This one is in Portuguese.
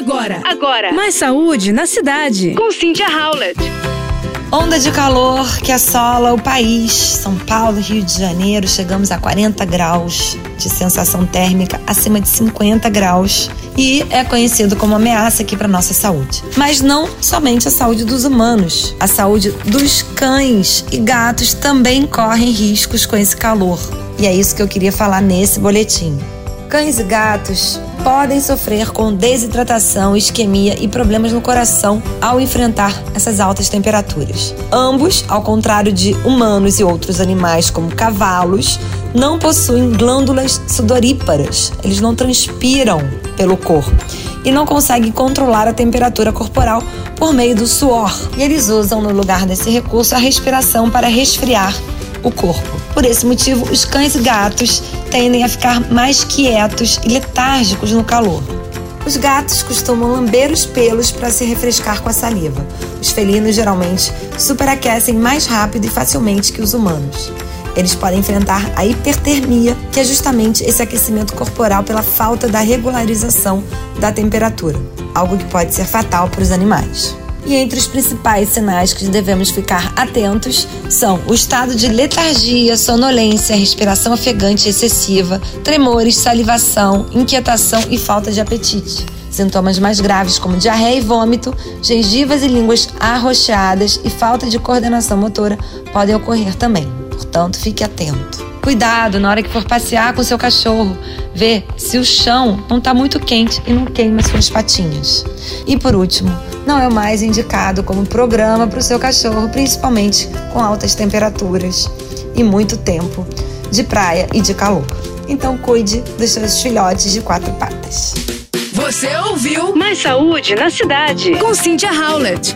Agora, agora. Mais saúde na cidade. Com Cynthia Howlett. Onda de calor que assola o país. São Paulo, Rio de Janeiro, chegamos a 40 graus de sensação térmica acima de 50 graus e é conhecido como ameaça aqui para nossa saúde. Mas não somente a saúde dos humanos, a saúde dos cães e gatos também correm riscos com esse calor. E é isso que eu queria falar nesse boletim. Cães e gatos podem sofrer com desidratação, isquemia e problemas no coração ao enfrentar essas altas temperaturas. Ambos, ao contrário de humanos e outros animais como cavalos, não possuem glândulas sudoríparas. Eles não transpiram pelo corpo e não conseguem controlar a temperatura corporal por meio do suor. E eles usam no lugar desse recurso a respiração para resfriar o corpo. Por esse motivo, os cães e gatos tendem a ficar mais quietos e letárgicos no calor. Os gatos costumam lamber os pelos para se refrescar com a saliva. Os felinos geralmente superaquecem mais rápido e facilmente que os humanos. Eles podem enfrentar a hipertermia, que é justamente esse aquecimento corporal pela falta da regularização da temperatura, algo que pode ser fatal para os animais. E entre os principais sinais que devemos ficar atentos são o estado de letargia, sonolência, respiração ofegante excessiva, tremores, salivação, inquietação e falta de apetite. Sintomas mais graves como diarreia e vômito, gengivas e línguas arroxeadas e falta de coordenação motora podem ocorrer também. Portanto, fique atento. Cuidado na hora que for passear com seu cachorro. Vê se o chão não está muito quente e não queima suas patinhas. E por último, não é o mais indicado como programa para o seu cachorro, principalmente com altas temperaturas e muito tempo de praia e de calor. Então cuide dos seus filhotes de quatro patas. Você ouviu Mais Saúde na Cidade com Cynthia Howlett.